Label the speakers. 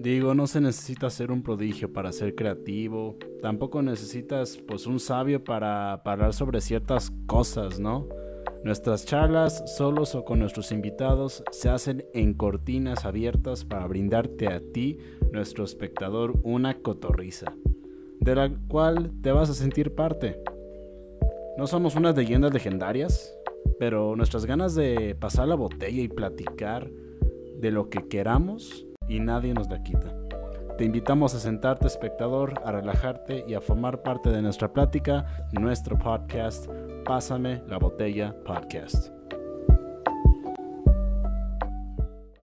Speaker 1: Digo, no se necesita ser un prodigio para ser creativo, tampoco necesitas pues un sabio para hablar sobre ciertas cosas, ¿no? Nuestras charlas, solos o con nuestros invitados, se hacen en cortinas abiertas para brindarte a ti, nuestro espectador, una cotorriza, de la cual te vas a sentir parte. No somos unas leyendas legendarias, pero nuestras ganas de pasar la botella y platicar de lo que queramos y nadie nos la quita. Te invitamos a sentarte, espectador, a relajarte y a formar parte de nuestra plática, nuestro podcast, Pásame la botella podcast.